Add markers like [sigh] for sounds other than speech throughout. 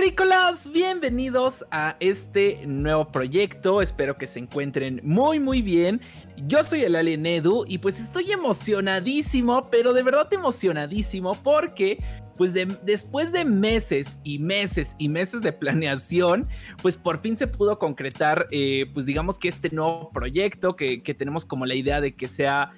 terrícolas, bienvenidos a este nuevo proyecto. Espero que se encuentren muy muy bien. Yo soy el Alien Edu y pues estoy emocionadísimo, pero de verdad emocionadísimo porque pues después de meses y meses y meses de planeación, pues por fin se pudo concretar, eh, pues digamos que este nuevo proyecto que, que tenemos como la idea de que sea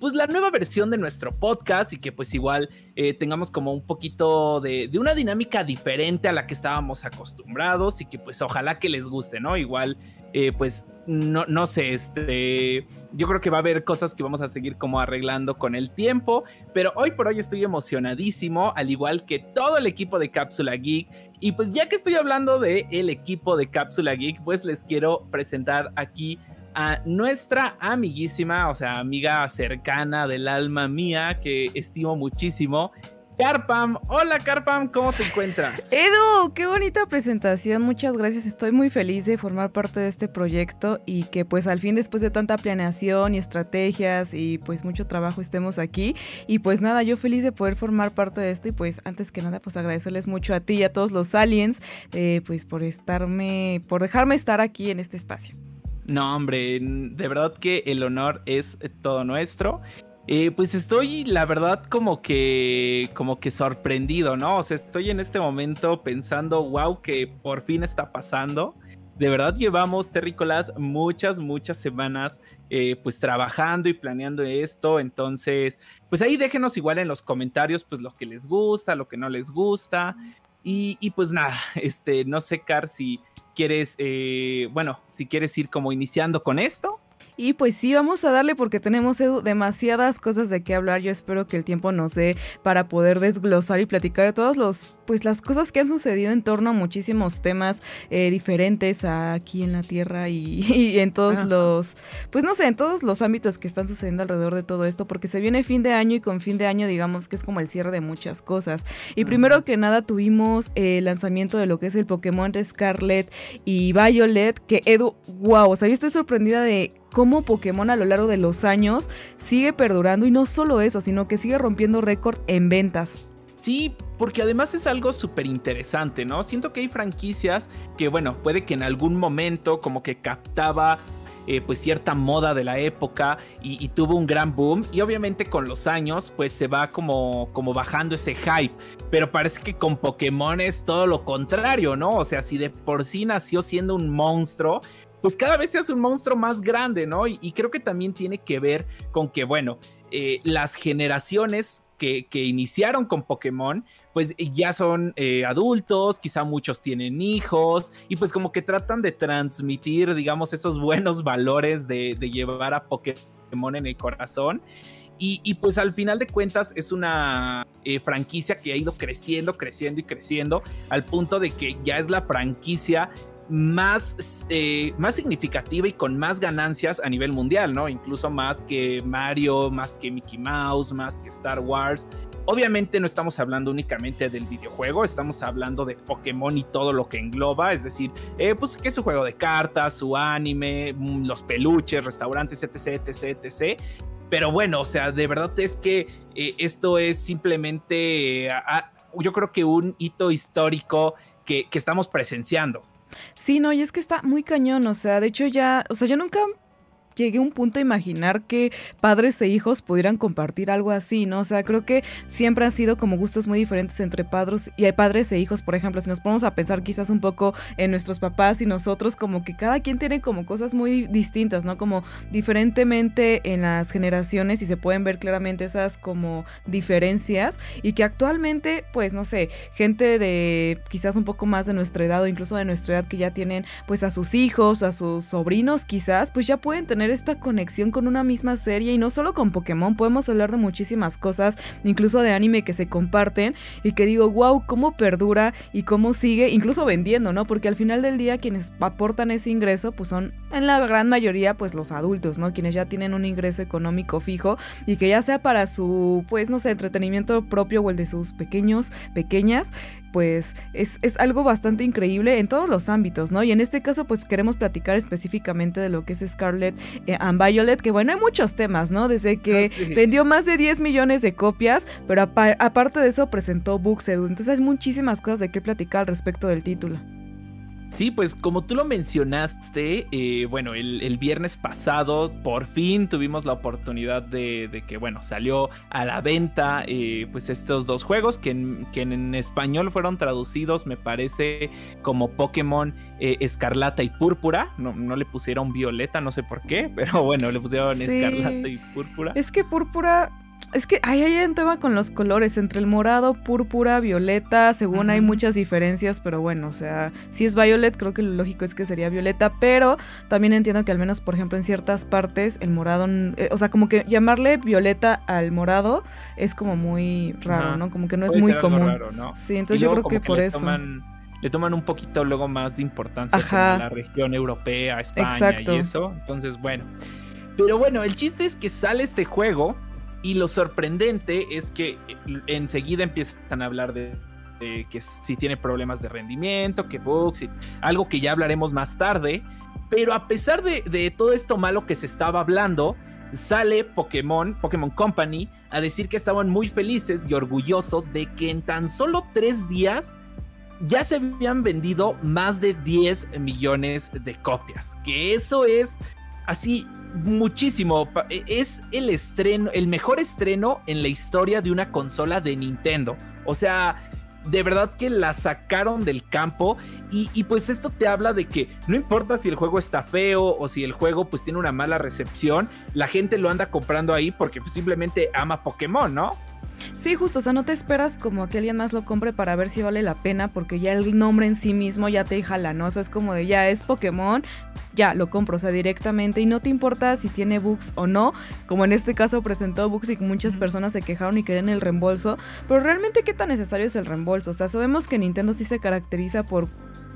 pues la nueva versión de nuestro podcast y que pues igual eh, tengamos como un poquito de, de, una dinámica diferente a la que estábamos acostumbrados y que pues ojalá que les guste, ¿no? Igual eh, pues no, no sé, este, yo creo que va a haber cosas que vamos a seguir como arreglando con el tiempo, pero hoy por hoy estoy emocionadísimo, al igual que todo el equipo de Cápsula Geek. Y pues ya que estoy hablando de el equipo de Cápsula Geek, pues les quiero presentar aquí a nuestra amiguísima, o sea, amiga cercana del alma mía, que estimo muchísimo. Carpam, hola Carpam, ¿cómo te encuentras? Edu, qué bonita presentación, muchas gracias, estoy muy feliz de formar parte de este proyecto y que pues al fin después de tanta planeación y estrategias y pues mucho trabajo estemos aquí y pues nada, yo feliz de poder formar parte de esto y pues antes que nada pues agradecerles mucho a ti y a todos los aliens eh, pues por estarme, por dejarme estar aquí en este espacio. No, hombre, de verdad que el honor es todo nuestro. Eh, pues estoy, la verdad, como que, como que sorprendido, ¿no? O sea, estoy en este momento pensando, wow, que por fin está pasando. De verdad llevamos, terrícolas, muchas, muchas semanas, eh, pues trabajando y planeando esto. Entonces, pues ahí déjenos igual en los comentarios, pues lo que les gusta, lo que no les gusta. Y, y pues nada, este, no sé, Car, si quieres, eh, bueno, si quieres ir como iniciando con esto. Y pues sí, vamos a darle porque tenemos demasiadas cosas de qué hablar. Yo espero que el tiempo nos dé para poder desglosar y platicar de todas los, pues, las cosas que han sucedido en torno a muchísimos temas eh, diferentes aquí en la Tierra y, [laughs] en todos los, pues no sé, en todos los ámbitos que están sucediendo alrededor de todo esto, porque se viene fin de año y con fin de año digamos que es como el cierre de muchas cosas. Y primero que nada tuvimos el lanzamiento de lo que es el Pokémon Scarlet y Violet, que Edu, wow, o sea, yo estoy sorprendida de cómo Pokémon a lo largo de los años sigue perdurando y no solo eso, sino que sigue rompiendo récord en ventas. Sí, porque además es algo súper interesante, ¿no? Siento que hay franquicias que, bueno, puede que en algún momento como que captaba eh, pues cierta moda de la época y, tuvo un gran boom y obviamente con los años pues se va como, como bajando ese hype, pero parece que con Pokémon es todo lo contrario, ¿no? O sea, si de por sí nació siendo un monstruo, pues cada vez se hace un monstruo más grande, ¿no? Y, creo que también tiene que ver con que, bueno, eh, las generaciones que, iniciaron con Pokémon, pues ya son eh, adultos, quizá muchos tienen hijos, y pues como que tratan de transmitir, digamos, esos buenos valores de, llevar a Pokémon en el corazón. Y, pues al final de cuentas es una eh, franquicia que ha ido creciendo, creciendo y creciendo, al punto de que ya es la franquicia más, eh, más significativa y con más ganancias a nivel mundial, ¿no? Incluso más que Mario, más que Mickey Mouse, más que Star Wars. Obviamente no estamos hablando únicamente del videojuego, estamos hablando de Pokémon y todo lo que engloba, es decir, eh, pues que es su juego de cartas, su anime, mm, los peluches, restaurantes, etc, etc, etc. Pero bueno, o sea, de verdad es que eh, esto es simplemente, yo creo que un hito histórico que estamos presenciando. Sí, no, y es que está muy cañón, o sea, de hecho ya, o sea, yo nunca llegué a un punto a imaginar que padres e hijos pudieran compartir algo así, ¿no? O sea, creo que siempre han sido como gustos muy diferentes entre padres y hay padres e hijos, por ejemplo, si nos ponemos a pensar quizás un poco en nuestros papás y nosotros, como que cada quien tiene como cosas muy distintas, ¿no? Como diferentemente en las generaciones y se pueden ver claramente esas como diferencias y que actualmente, pues, no sé, gente de quizás un poco más de nuestra edad o incluso de nuestra edad que ya tienen pues a sus hijos, a sus sobrinos quizás, pues ya pueden tener esta conexión con una misma serie y no solo con Pokémon, podemos hablar de muchísimas cosas, incluso de anime que se comparten y que digo, wow, cómo perdura y cómo sigue, incluso vendiendo, ¿no? Porque al final del día quienes aportan ese ingreso pues son en la gran mayoría pues los adultos, ¿no? Quienes ya tienen un ingreso económico fijo y que ya sea para su pues no sé, entretenimiento propio o el de sus pequeños, pequeñas, pues es, algo bastante increíble en todos los ámbitos, ¿no? Y en este caso pues queremos platicar específicamente de lo que es Scarlet eh, and Violet, que bueno, hay muchos temas, ¿no? Desde que ah, vendió más de 10 millones de copias, pero aparte de eso presentó Buxedu, entonces hay muchísimas cosas de qué platicar al respecto del título. Sí, pues como tú lo mencionaste, eh, bueno, el, viernes pasado por fin tuvimos la oportunidad de, que, bueno, salió a la venta eh, pues estos dos juegos que en, que en, español fueron traducidos, me parece, como Pokémon eh, Escarlata y Púrpura. No, no, le pusieron Violeta, no sé por qué, [laughs] pero bueno, le pusieron Escarlata y Púrpura. Es que Púrpura es que ahí hay un tema con los colores, entre el morado, púrpura, violeta, según hay muchas diferencias, pero bueno, o sea, si es violet, creo que lo lógico es que sería violeta, pero también entiendo que al menos, por ejemplo, en ciertas partes, el morado, eh, o sea, como que llamarle violeta al morado es como muy raro, ¿no? Como que no es muy común. Sí, entonces yo creo que, por eso. le toman un poquito luego más de importancia a la región europea, España y eso. Entonces, bueno. Pero bueno, el chiste es que sale este juego y lo sorprendente es que eh, enseguida empiezan a hablar de, que si tiene problemas de rendimiento, que bugs, algo que ya hablaremos más tarde. Pero a pesar de, todo esto malo que se estaba hablando, sale Pokémon, Pokémon Company, a decir que estaban muy felices y orgullosos de que en tan solo tres días ya se habían vendido más de 10 millones de copias. Que eso es así muchísimo. E, es el estreno, el mejor estreno en la historia de una consola de Nintendo. O sea, de verdad que la sacaron del campo y, pues esto te habla de que no importa si el juego está feo o si el juego pues tiene una mala recepción, la gente lo anda comprando ahí porque simplemente ama Pokémon, ¿no? Sí, justo, o sea, no te esperas como que alguien más lo compre para ver si vale la pena, porque ya el nombre en sí mismo ya te jala, ¿no? O sea, es como de ya es Pokémon, ya lo compro, o sea, directamente y no te importa si tiene bugs o no, como en este caso presentó bugs y muchas personas se quejaron y querían el reembolso, pero realmente qué tan necesario es el reembolso, o sea, sabemos que Nintendo sí se caracteriza por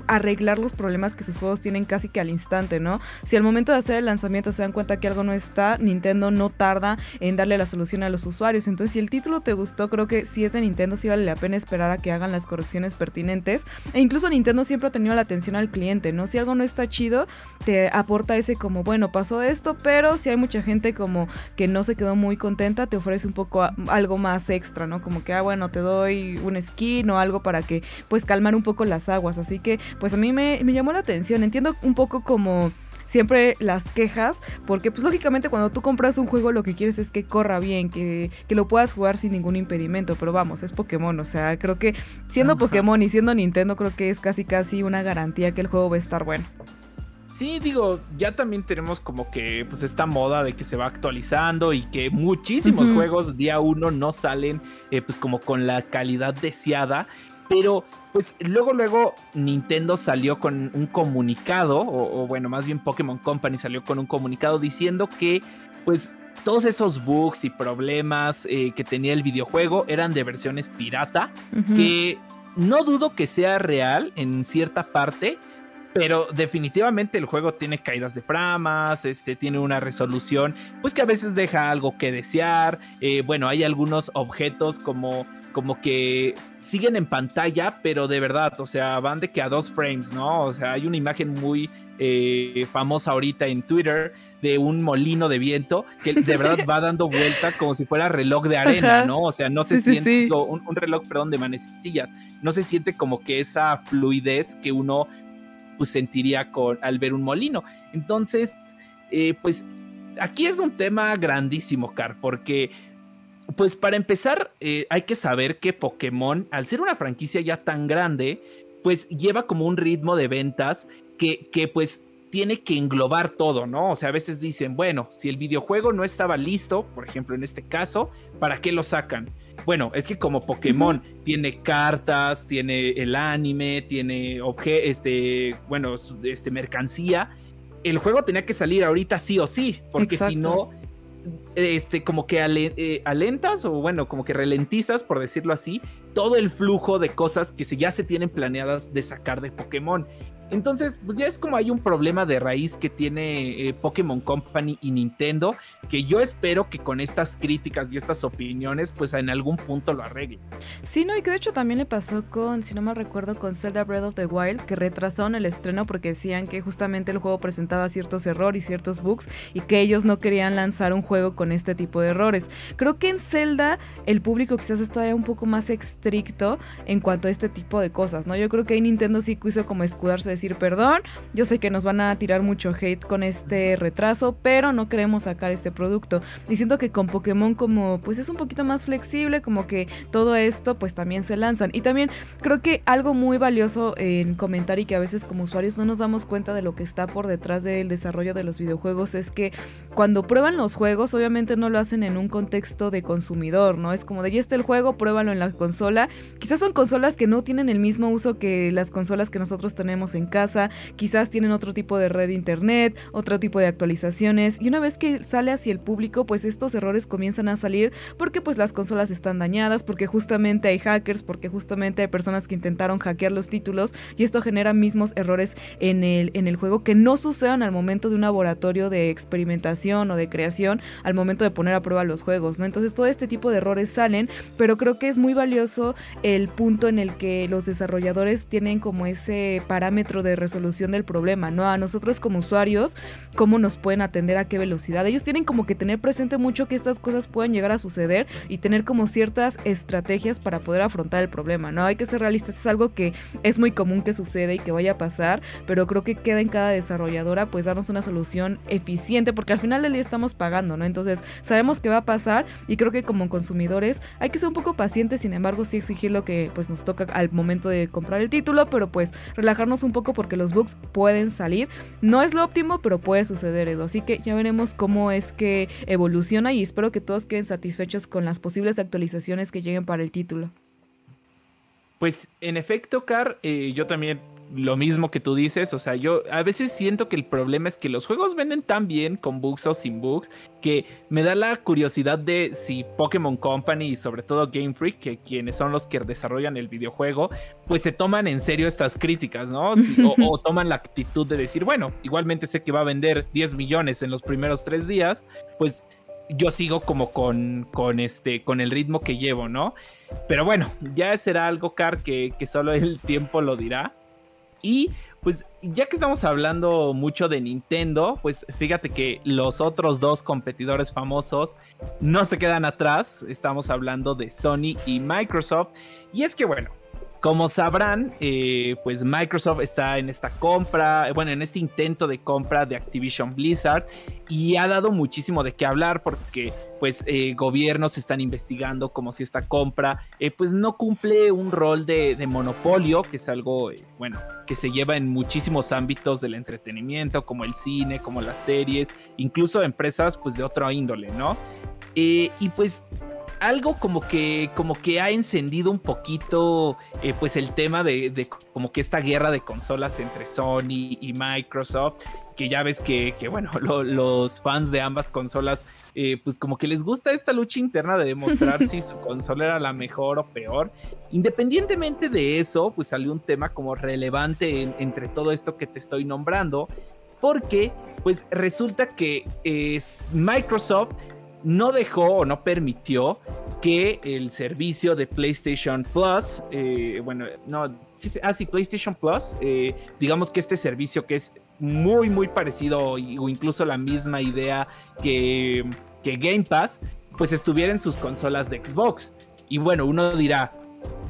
arreglar los problemas que sus juegos tienen casi que al instante, ¿no? Si al momento de hacer el lanzamiento se dan cuenta que algo no está, Nintendo no tarda en darle la solución a los usuarios. Entonces, si el título te gustó, creo que si es de Nintendo, sí vale la pena esperar a que hagan las correcciones pertinentes. E incluso Nintendo siempre ha tenido la atención al cliente, ¿no? Si algo no está chido, te aporta ese como, bueno, pasó esto, pero si hay mucha gente como que no se quedó muy contenta, te ofrece un poco algo más extra, ¿no? Como que, ah, bueno, te doy un skin o algo para que, pues, calmar un poco las aguas. Así que pues a mí me, llamó la atención. Entiendo un poco como siempre las quejas, porque pues lógicamente cuando tú compras un juego lo que quieres es que corra bien, que, lo puedas jugar sin ningún impedimento, pero vamos, es Pokémon, o sea, creo que siendo Pokémon y siendo Nintendo creo que es casi casi una garantía que el juego va a estar bueno. Sí, digo, ya también tenemos como que pues esta moda de que se va actualizando y que muchísimos juegos día uno no salen eh, pues como con la calidad deseada pero pues luego, luego Nintendo salió con un comunicado, o, bueno, más bien Pokémon Company salió con un comunicado diciendo que pues todos esos bugs y problemas eh, que tenía el videojuego eran de versiones pirata, que no dudo que sea real en cierta parte, pero definitivamente el juego tiene caídas de framas, este, tiene una resolución, pues que a veces deja algo que desear. Eh, bueno, hay algunos objetos como como que siguen en pantalla, pero de verdad, o sea, van de que a dos frames, ¿no? O sea, hay una imagen muy eh, famosa ahorita en Twitter de un molino de viento que de verdad [laughs] va dando vuelta como si fuera reloj de arena, ¿no? O sea, no se siente, Un, reloj, perdón, de manecillas, no se siente como que esa fluidez que uno pues sentiría con, al ver un molino. Entonces, eh, pues aquí es un tema grandísimo, Car, porque pues para empezar, eh, hay que saber que Pokémon, al ser una franquicia ya tan grande, pues lleva como un ritmo de ventas que, que pues tiene que englobar todo, ¿no? O sea, a veces dicen, bueno, si el videojuego no estaba listo, por ejemplo en este caso, ¿para qué lo sacan? Bueno, es que como Pokémon tiene cartas, tiene el anime, tiene obje este, bueno, este mercancía, el juego tenía que salir ahorita sí o sí, porque si no este, como que eh, alentas o bueno, como que ralentizas, por decirlo así, todo el flujo de cosas que ya se tienen planeadas de sacar de Pokémon. Entonces, pues ya es como hay un problema de raíz que tiene eh, Pokémon Company y Nintendo, que yo espero que con estas críticas y estas opiniones, pues en algún punto lo arregle. Sí, no, y que de hecho también le pasó con, si no mal recuerdo, con Zelda Breath of the Wild, que retrasaron el estreno porque decían que justamente el juego presentaba ciertos errores y ciertos bugs y que ellos no querían lanzar un juego con este tipo de errores. Creo que en Zelda el público quizás es todavía un poco más estricto en cuanto a este tipo de cosas, ¿no? Yo creo que ahí Nintendo sí quiso como escudarse decir perdón. Yo sé que nos van a tirar mucho hate con este retraso, pero no queremos sacar este producto. Y siento que con Pokémon como pues es un poquito más flexible, como que todo esto pues también se lanzan. Y también creo que algo muy valioso en comentar y que a veces como usuarios no nos damos cuenta de lo que está por detrás del desarrollo de los videojuegos es que cuando prueban los juegos obviamente no lo hacen en un contexto de consumidor, ¿no? Es como de ya está el juego, pruébalo en la consola. Quizás son consolas que no tienen el mismo uso que las consolas que nosotros tenemos en casa, quizás tienen otro tipo de red de internet, otro tipo de actualizaciones y una vez que sale hacia el público pues estos errores comienzan a salir porque pues las consolas están dañadas, porque justamente hay hackers, porque justamente hay personas que intentaron hackear los títulos y esto genera mismos errores en el, en el juego que no sucedan al momento de un laboratorio de experimentación o de creación, al momento de poner a prueba los juegos, ¿no? Entonces todo este tipo de errores salen, pero creo que es muy valioso el punto en el que los desarrolladores tienen como ese parámetro de resolución del problema, ¿no? A nosotros como usuarios, cómo nos pueden atender a qué velocidad. Ellos tienen como que tener presente mucho que estas cosas pueden llegar a suceder y tener como ciertas estrategias para poder afrontar el problema, ¿no? Hay que ser realistas, es algo que es muy común que sucede y que vaya a pasar, pero creo que queda en cada desarrolladora pues darnos una solución eficiente, porque al final del día estamos pagando, ¿no? Entonces sabemos que va a pasar y creo que como consumidores hay que ser un poco pacientes, sin embargo sí exigir lo que pues nos toca al momento de comprar el título, pero pues relajarnos un poco porque los bugs pueden salir. No es lo óptimo, pero puede suceder eso. Así que ya veremos cómo es que evoluciona y espero que todos queden satisfechos con las posibles actualizaciones que lleguen para el título. Pues en efecto, Car, eh, yo también lo mismo que tú dices, o sea, yo a veces siento que el problema es que los juegos venden tan bien con bugs o sin bugs que me da la curiosidad de si Pokémon Company y sobre todo Game Freak, que quienes son los que desarrollan el videojuego, pues se toman en serio estas críticas, ¿no? [laughs] o, toman la actitud de decir, bueno, igualmente sé que va a vender 10 millones en los primeros tres días, pues yo sigo como con, con, este, con el ritmo que llevo, ¿no? Pero bueno, ya será algo, Car, que, que solo el tiempo lo dirá. Y pues ya que estamos hablando mucho de Nintendo, pues fíjate que los otros dos competidores famosos no se quedan atrás. Estamos hablando de Sony y Microsoft. Y es que bueno, como sabrán, eh, pues Microsoft está en esta compra, bueno, en este intento de compra de Activision Blizzard y ha dado muchísimo de qué hablar porque pues eh, gobiernos están investigando como si esta compra eh, pues no cumple un rol de, monopolio, que es algo, bueno, que se lleva en muchísimos ámbitos del entretenimiento, como el cine, como las series, incluso empresas pues de otro índole, ¿no? y pues algo como que, como que ha encendido un poquito eh, pues el tema de, como que esta guerra de consolas entre Sony y Microsoft, que ya ves que, bueno, [laughs] los fans de ambas consolas eh, pues como que les gusta esta lucha interna de demostrar [laughs] si su consola era la mejor o peor. Independientemente de eso, pues salió un tema como relevante entre todo esto que te estoy nombrando, porque pues resulta que es Microsoft no dejó o no permitió que el servicio de PlayStation Plus, eh, bueno, no, sí, ah, sí, PlayStation Plus, eh, digamos que este servicio que es muy, muy parecido o incluso la misma idea que, que Game Pass, pues estuviera en sus consolas de Xbox. Y bueno, uno dirá,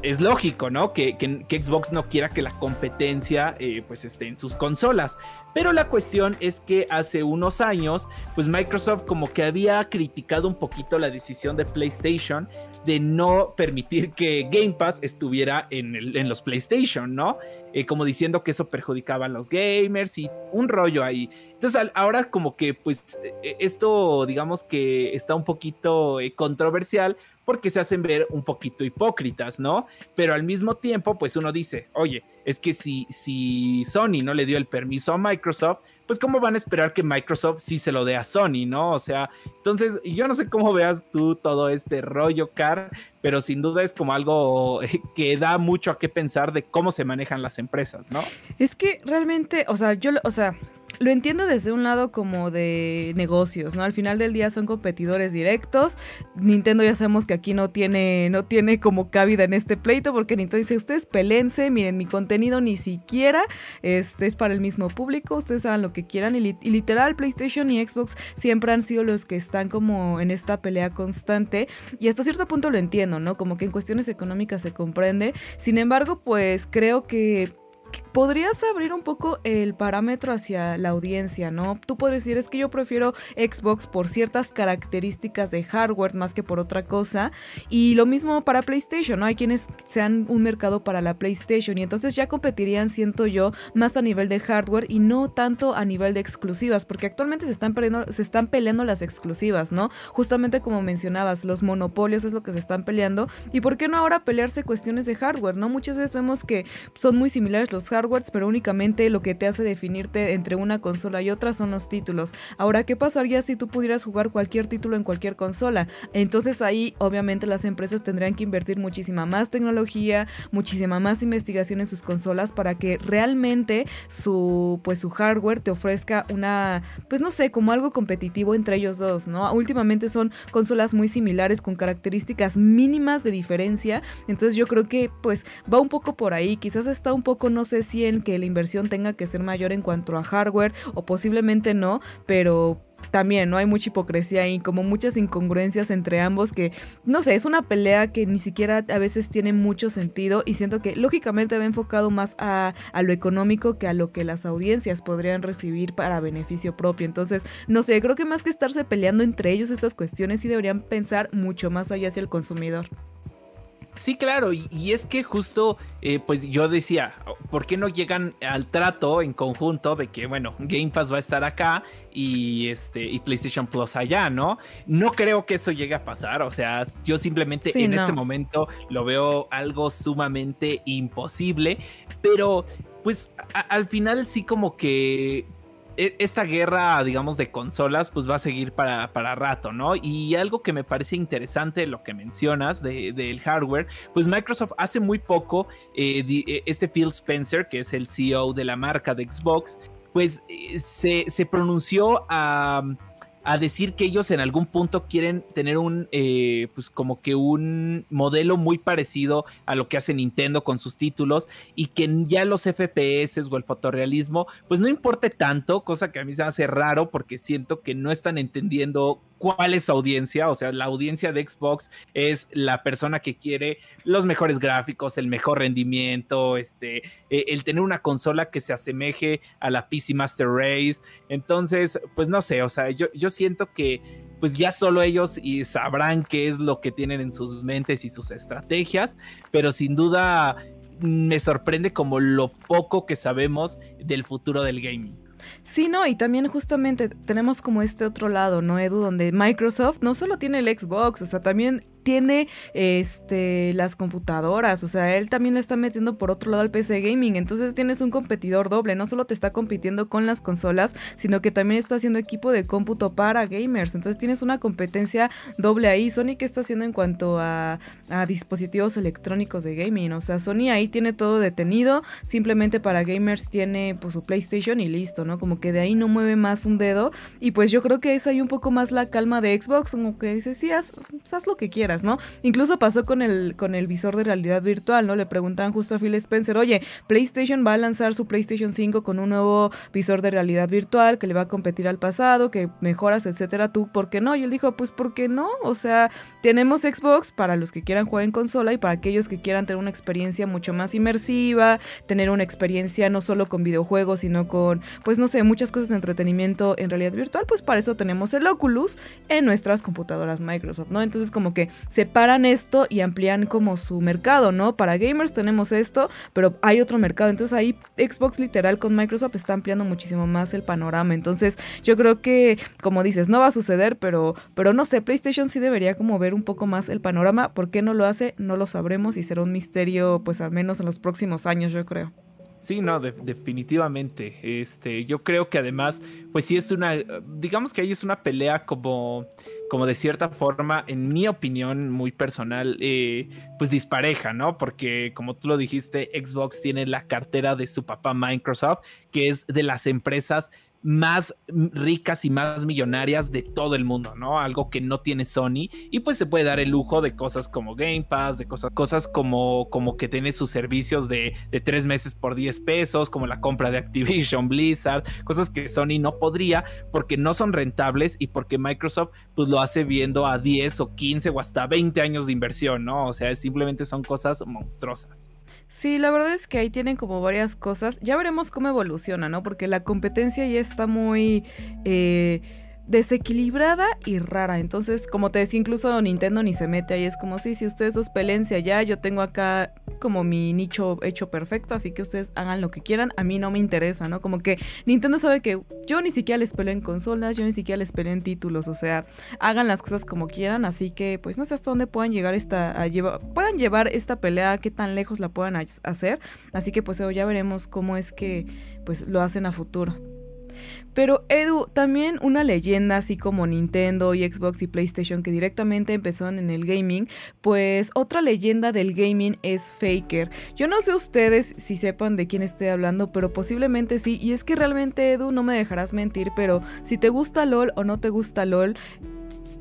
es lógico, ¿no? Que, Xbox no quiera que la competencia eh, pues esté en sus consolas. Pero la cuestión es que hace unos años, pues Microsoft como que había criticado un poquito la decisión de PlayStation de no permitir que Game Pass estuviera en, en los PlayStation, ¿no? Eh, como diciendo que eso perjudicaba a los gamers y un rollo ahí. Entonces ahora como que pues e, esto digamos que está un poquito eh, controversial porque se hacen ver un poquito hipócritas, ¿no? Pero al mismo tiempo pues uno dice, oye, es que si, si Sony no le dio el permiso a Microsoft, pues cómo van a esperar que Microsoft sí se lo dé a Sony, ¿no? O sea, entonces yo no sé cómo veas tú todo este rollo, Car, pero sin duda es como algo que da mucho a qué pensar de cómo se manejan las empresas, ¿no? Es que realmente, o sea, yo, o sea, lo entiendo desde un lado como de negocios, ¿no? Al final del día son competidores directos. Nintendo ya sabemos que aquí no tiene, no tiene como cabida en este pleito porque Nintendo dice, ustedes pelense, miren, mi contenido ni siquiera este, es para el mismo público, ustedes hagan lo que quieran. Y, y literal, PlayStation y Xbox siempre han sido los que están como en esta pelea constante. Y hasta cierto punto lo entiendo, ¿no? Como que en cuestiones económicas se comprende. Sin embargo, pues creo que podrías abrir un poco el parámetro hacia la audiencia, ¿no? Tú podrías decir, es que yo prefiero Xbox por ciertas características de hardware más que por otra cosa. Y lo mismo para PlayStation, ¿no? Hay quienes sean un mercado para la PlayStation y entonces ya competirían, siento yo, más a nivel de hardware y no tanto a nivel de exclusivas, porque actualmente se están peleando, se están peleando las exclusivas, ¿no? Justamente como mencionabas, los monopolios es lo que se están peleando. ¿Y por qué no ahora pelearse cuestiones de hardware, ¿no? Muchas veces vemos que son muy similares los hardwares, pero únicamente lo que te hace definirte entre una consola y otra son los títulos. Ahora, ¿qué pasaría si tú pudieras jugar cualquier título en cualquier consola? Entonces ahí obviamente las empresas tendrían que invertir muchísima más tecnología, muchísima más investigación en sus consolas para que realmente su pues su hardware te ofrezca una pues no sé, como algo competitivo entre ellos dos, ¿no? Últimamente son consolas muy similares con características mínimas de diferencia, entonces yo creo que pues va un poco por ahí, quizás está un poco no sé si en que la inversión tenga que ser mayor en cuanto a hardware o posiblemente no, pero también, ¿no? Hay mucha hipocresía y como muchas incongruencias entre ambos que, no sé, es una pelea que ni siquiera a veces tiene mucho sentido y siento que lógicamente va enfocado más a, a, lo económico que a lo que las audiencias podrían recibir para beneficio propio. Entonces, no sé, creo que más que estarse peleando entre ellos estas cuestiones sí deberían pensar mucho más allá hacia el consumidor. Sí, claro, y, es que justo, eh, pues yo decía, ¿por qué no llegan al trato en conjunto de que, bueno, Game Pass va a estar acá y este y PlayStation Plus allá, ¿no? No creo que eso llegue a pasar, o sea, yo simplemente en este momento lo veo algo sumamente imposible, pero pues al final sí como que esta guerra, digamos, de consolas, pues va a seguir para, para rato, ¿no? Y algo que me parece interesante, lo que mencionas del hardware, pues Microsoft hace muy poco, eh, eh, este Phil Spencer, que es el CEO de la marca de Xbox, pues eh, se, se, pronunció a a decir que ellos en algún punto quieren tener un, eh, pues como que un modelo muy parecido a lo que hace Nintendo con sus títulos y que ya los FPS o el fotorrealismo, pues no importe tanto, cosa que a mí se me hace raro porque siento que no están entendiendo cuál es su audiencia, o sea, la audiencia de Xbox es la persona que quiere los mejores gráficos, el mejor rendimiento, este, eh, el tener una consola que se asemeje a la PC Master Race. Entonces, pues no sé, o sea, yo, yo siento que pues ya solo ellos y sabrán qué es lo que tienen en sus mentes y sus estrategias, pero sin duda me sorprende como lo poco que sabemos del futuro del gaming. Sí, no, y también justamente tenemos como este otro lado, ¿no, Edu? Donde Microsoft no solo tiene el Xbox, o sea, también tiene este las computadoras, o sea, él también le está metiendo por otro lado al PC gaming, entonces tienes un competidor doble, no solo te está compitiendo con las consolas, sino que también está haciendo equipo de cómputo para gamers, entonces tienes una competencia doble ahí. Sony qué está haciendo en cuanto a, dispositivos electrónicos de gaming, o sea, Sony ahí tiene todo detenido, simplemente para gamers tiene pues su PlayStation y listo, ¿no? Como que de ahí no mueve más un dedo y pues yo creo que es ahí un poco más la calma de Xbox, como que dice, sí, haz, haz lo que quieras ¿no? Incluso pasó con el, con el visor de realidad virtual, ¿no? Le preguntan justo a Phil Spencer, oye, PlayStation va a lanzar su PlayStation 5 con un nuevo visor de realidad virtual que le va a competir al pasado, que mejoras, etcétera, ¿tú por qué no? Y él dijo, pues ¿por qué no? O sea, tenemos Xbox para los que quieran jugar en consola y para aquellos que quieran tener una experiencia mucho más inmersiva, tener una experiencia no solo con videojuegos, sino con, pues no sé, muchas cosas de entretenimiento en realidad virtual, pues para eso tenemos el Oculus en nuestras computadoras Microsoft, ¿no? Entonces como que separan esto y amplían como su mercado, ¿no? Para gamers tenemos esto, pero hay otro mercado. Entonces ahí Xbox literal con Microsoft está ampliando muchísimo más el panorama. Entonces yo creo que, como dices, no va a suceder, pero, pero no sé, PlayStation sí debería como ver un poco más el panorama. ¿Por qué no lo hace? No lo sabremos y será un misterio, pues al menos en los próximos años, yo creo. Sí, no, definitivamente. Este, yo creo que además, pues sí es una, digamos que ahí es una pelea como, como de cierta forma, en mi opinión muy personal, eh, pues dispareja, ¿no? Porque como tú lo dijiste, Xbox tiene la cartera de su papá Microsoft, que es de las empresas más ricas y más millonarias de todo el mundo, ¿no? Algo que no tiene Sony y pues se puede dar el lujo de cosas como Game Pass, de cosas, cosas como, como que tiene sus servicios de, de tres meses por 10 pesos, como la compra de Activision, [laughs] Blizzard, cosas que Sony no podría porque no son rentables y porque Microsoft pues lo hace viendo a 10 o 15 o hasta 20 años de inversión, ¿no? O sea, simplemente son cosas monstruosas. Sí, la verdad es que ahí tienen como varias cosas. Ya veremos cómo evoluciona, ¿no? Porque la competencia ya está muy... Eh, desequilibrada y rara. Entonces, como te decía, incluso Nintendo ni se mete ahí. Es como, sí, si ustedes dos pelencia allá, yo tengo acá como mi nicho hecho perfecto, así que ustedes hagan lo que quieran. A mí no me interesa, ¿no? Como que Nintendo sabe que yo ni siquiera les peleo en consolas, yo ni siquiera les peleo en títulos. O sea, hagan las cosas como quieran. Así que, pues no sé hasta dónde puedan llegar esta, a llevar, puedan llevar esta pelea, qué tan lejos la puedan hacer. Así que, pues ya veremos cómo es que, pues, lo hacen a futuro. Pero Edu, también una leyenda así como Nintendo y Xbox y PlayStation que directamente empezaron en el gaming, pues otra leyenda del gaming es Faker. Yo no sé ustedes si sepan de quién estoy hablando, pero posiblemente sí. Y es que realmente Edu, no me dejarás mentir, pero si te gusta LOL o no te gusta LOL,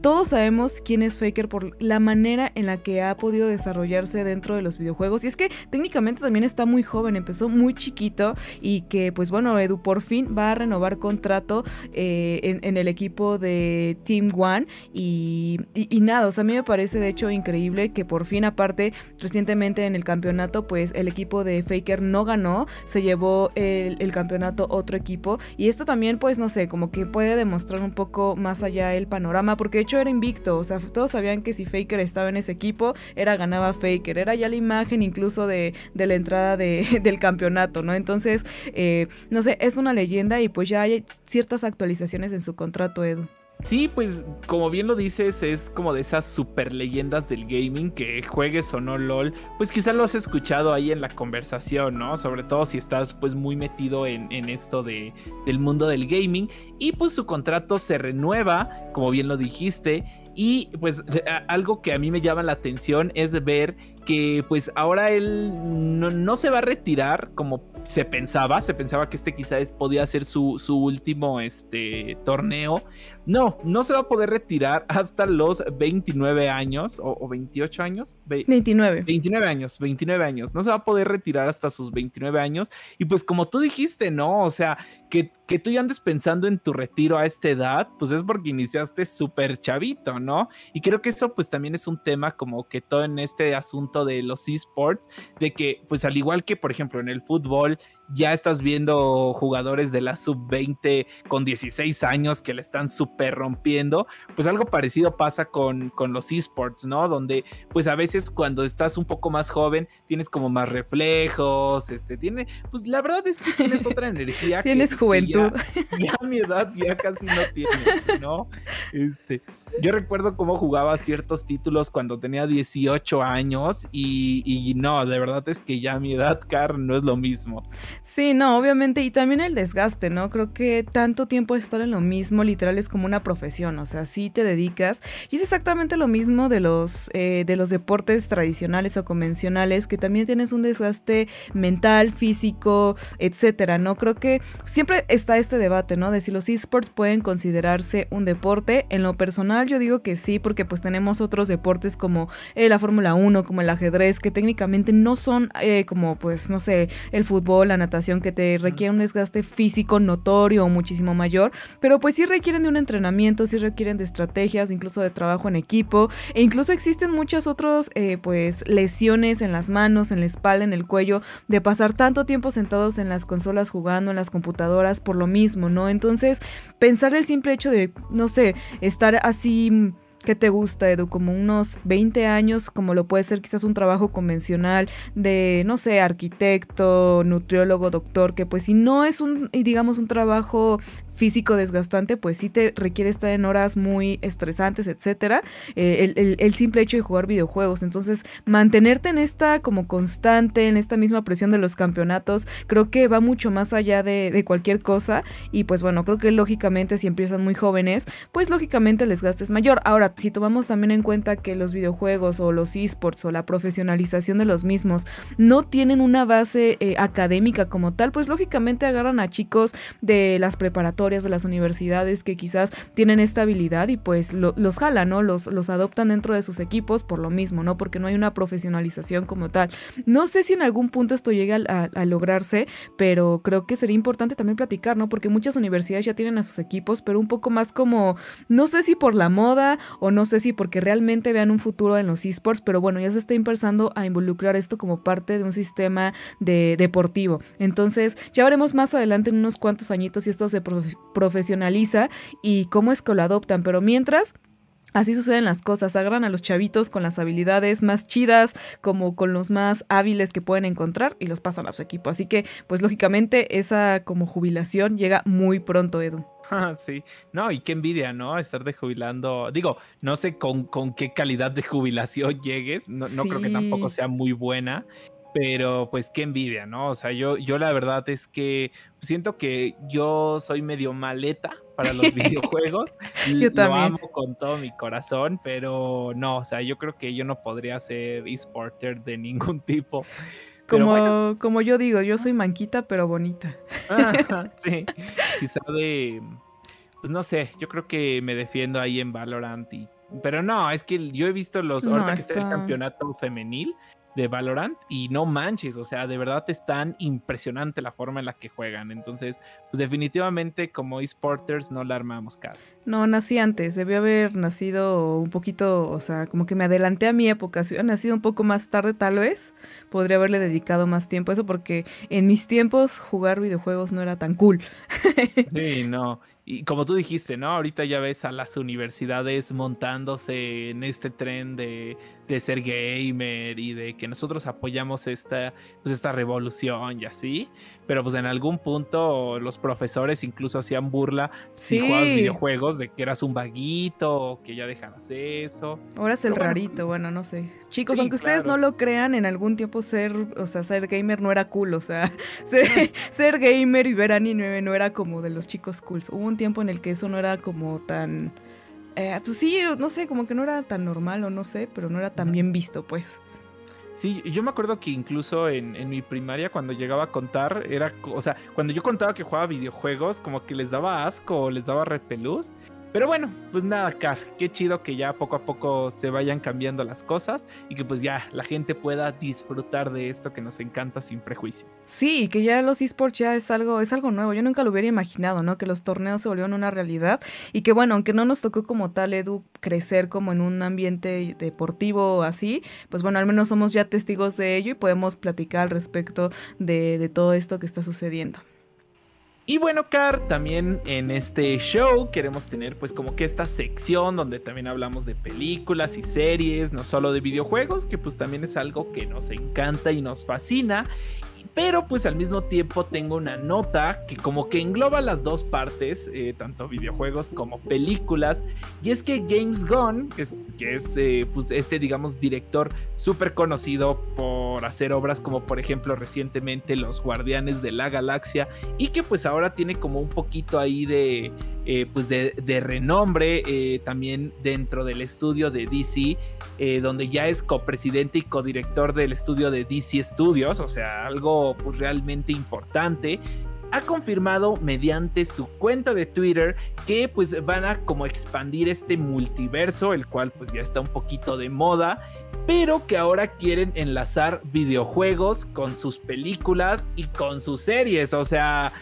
todos sabemos quién es Faker por la manera en la que ha podido desarrollarse dentro de los videojuegos. Y es que técnicamente también está muy joven, empezó muy chiquito y que pues bueno, Edu por fin va a renovar contrato eh, en, el equipo de Team One. Y, nada, o sea, a mí me parece de hecho increíble que por fin aparte recientemente en el campeonato pues el equipo de Faker no ganó, se llevó el campeonato otro equipo. Y esto también pues no sé, como que puede demostrar un poco más allá el panorama porque de hecho era invicto, o sea, todos sabían que si Faker estaba en ese equipo, era ganaba Faker, era ya la imagen incluso de, la entrada [laughs] del campeonato, ¿no? Entonces, eh, no sé, es una leyenda y pues ya hay ciertas actualizaciones en su contrato, Edu. Sí, pues como bien lo dices, es como de esas super leyendas del gaming que juegues o no LOL, pues quizás lo has escuchado ahí en la conversación, ¿no? Sobre todo si estás pues muy metido en, esto de, del mundo del gaming y pues su contrato se renueva, como bien lo dijiste, y pues algo que a mí me llama la atención es ver que pues ahora él no, se va a retirar como se pensaba, se pensaba que este quizás podía ser su, su último este, torneo. No, no se va a poder retirar [laughs] hasta los 29 años o, 28 años. 29. 29 años, 29 años. No se va a poder retirar hasta sus 29 años. Y pues como tú dijiste, ¿no? O sea, que, que tú ya andes pensando en tu retiro a esta edad, pues es porque iniciaste súper chavito, ¿no? Y creo que eso pues también es un tema como que todo en este asunto de los esports, de que pues al igual que por ejemplo en el fútbol ya estás viendo jugadores de la sub-20 con 16 años que le están súper rompiendo, pues algo parecido pasa con, con los esports, ¿no? Donde pues a veces cuando estás un poco más joven tienes como más reflejos, este, tiene, pues la verdad es que tienes [laughs] otra energía. tienes juventud. [laughs] Ya, mi edad ya casi no tienes, ¿no? Este, yo recuerdo cómo jugaba ciertos títulos cuando tenía 18 años y, y no, de verdad es que ya mi edad, Car, no es lo mismo. Sí, no, obviamente, y también el desgaste, ¿no? Creo que tanto tiempo estar en lo mismo, literal, es como una profesión, o sea, sí te dedicas, y es exactamente lo mismo de los, eh, de los deportes tradicionales o convencionales, que también tienes un desgaste mental, físico, etcétera, ¿no? Creo que siempre está este debate, ¿no? De si los esports pueden considerarse un deporte. En lo personal, yo digo que sí, porque pues tenemos otros deportes como eh, la Fórmula 1, como el ajedrez, que técnicamente no son eh, como, pues, no sé, el fútbol, la natación que te requiere un desgaste físico notorio o muchísimo mayor, pero pues sí requieren de un entrenamiento, sí requieren de estrategias, incluso de trabajo en equipo, e incluso existen muchas otras eh, pues lesiones en las manos, en la espalda, en el cuello, de pasar tanto tiempo sentados en las consolas jugando, en las computadoras, por lo mismo, ¿no? Entonces, pensar el simple hecho de, no sé, estar así ¿Qué te gusta, Edu? Como unos 20 años, como lo puede ser quizás un trabajo convencional de, no sé, arquitecto, nutriólogo, doctor, que pues si no es un, digamos, un trabajo físico desgastante, pues sí te requiere estar en horas muy estresantes, etcétera. Eh, el, simple hecho de jugar videojuegos. Entonces, mantenerte en esta como constante, en esta misma presión de los campeonatos, creo que va mucho más allá de, de cualquier cosa. Y pues bueno, creo que lógicamente si empiezan muy jóvenes, pues lógicamente el desgaste es mayor. Ahora, si tomamos también en cuenta que los videojuegos o los esports o la profesionalización de los mismos no tienen una base eh, académica como tal, pues lógicamente agarran a chicos de las preparatorias, de las universidades que quizás tienen esta habilidad y pues los jalan, ¿no? Los, los adoptan dentro de sus equipos por lo mismo, ¿no? Porque no hay una profesionalización como tal. No sé si en algún punto esto llega a, a lograrse, pero creo que sería importante también platicar, ¿no? Porque muchas universidades ya tienen a sus equipos, pero un poco más como, no sé si por la moda o no sé si porque realmente vean un futuro en los esports, pero bueno, ya se está empezando a involucrar esto como parte de un sistema de deportivo. Entonces, ya veremos más adelante en unos cuantos añitos si esto se profesionaliza y cómo es que lo adoptan, pero mientras... Así suceden las cosas, agarran a los chavitos con las habilidades más chidas, como con los más hábiles que pueden encontrar y los pasan a su equipo. Así que, pues lógicamente, esa como jubilación llega muy pronto, Edu. [laughs] Ah, sí, no, y qué envidia, ¿no? Estar de jubilando. Digo, no sé con, con qué calidad de jubilación [laughs] llegues, no, no creo que tampoco sea muy buena, pero pues qué envidia, ¿no? O sea, yo, yo la verdad es que siento que yo soy medio maleta para los videojuegos. [laughs] yo también. Lo amo con todo mi corazón, pero no, o sea, yo creo que yo no podría ser esporter de ningún [laughs] tipo. Como, como yo digo, yo soy manquita pero bonita. [laughs] sí, quizá de, pues no sé, yo creo que me defiendo ahí en Valorant y, pero no, es que yo he visto los, ahorita que está el campeonato femenil, de Valorant y no manches, o sea, de verdad es tan impresionante la forma en la que juegan. Entonces, pues definitivamente como esporters no la armamos cara. No, nací antes, debió haber nacido un poquito, o sea, como que me adelanté a mi época. Si hubiera nacido un poco más tarde, tal vez, podría haberle dedicado más tiempo a eso, porque en mis tiempos jugar videojuegos no era tan cool. Sí, no. Y como tú dijiste, ¿no? Ahorita ya ves a las universidades montándose en este tren de, de ser gamer y de que nosotros apoyamos esta, pues esta revolución y así. Pero pues en algún punto los profesores incluso hacían burla si jugabas videojuegos de que eras un vaguito o que ya dejaras eso. Ahora es el rarito, bueno, no sé. Chicos, aunque ustedes no lo crean, en algún tiempo ser, o sea, ser gamer no era cool, o sea, [laughs] ser, gamer y ver anime no era como de los chicos cool. Hubo un tiempo en el que eso no era como tan... Eh, pues sí, no sé, como que no era tan normal o no sé, pero no era tan bien visto, pues. Sí, yo me acuerdo que incluso en, en, mi primaria cuando llegaba a contar, era, o sea, cuando yo contaba que jugaba videojuegos, como que les daba asco o les daba repelús. Pero bueno, pues nada, Car, qué chido que ya poco a poco se vayan cambiando las cosas y que pues ya la gente pueda disfrutar de esto que nos encanta sin prejuicios. Sí, que ya los esports ya es algo, es algo nuevo. Yo nunca lo hubiera imaginado, ¿no? Que los torneos se volvieron una realidad y que bueno, aunque no nos tocó como tal, Edu, crecer como en un ambiente deportivo así, pues bueno, al menos somos ya testigos de ello y podemos platicar al respecto de, de todo esto que está sucediendo. Y bueno, Car, también en este show queremos tener pues como que esta sección donde también hablamos de películas y series, no solo de videojuegos, que pues también es algo que nos encanta y nos fascina. Pero pues al mismo tiempo tengo una nota que como que engloba las dos partes, eh, tanto videojuegos como películas. Y es que James Gunn, que es, eh, pues, este digamos director súper conocido por hacer obras como por ejemplo recientemente Los Guardianes de la Galaxia y que pues ahora tiene como un poquito ahí de, eh, pues de, renombre también dentro del estudio de DC. Eh, donde ya es copresidente y codirector del estudio de DC Studios, o sea, algo pues, realmente importante ha confirmado mediante su cuenta de Twitter que pues van a como expandir este multiverso, el cual pues ya está un poquito de moda, pero que ahora quieren enlazar videojuegos con sus películas y con sus series, o sea,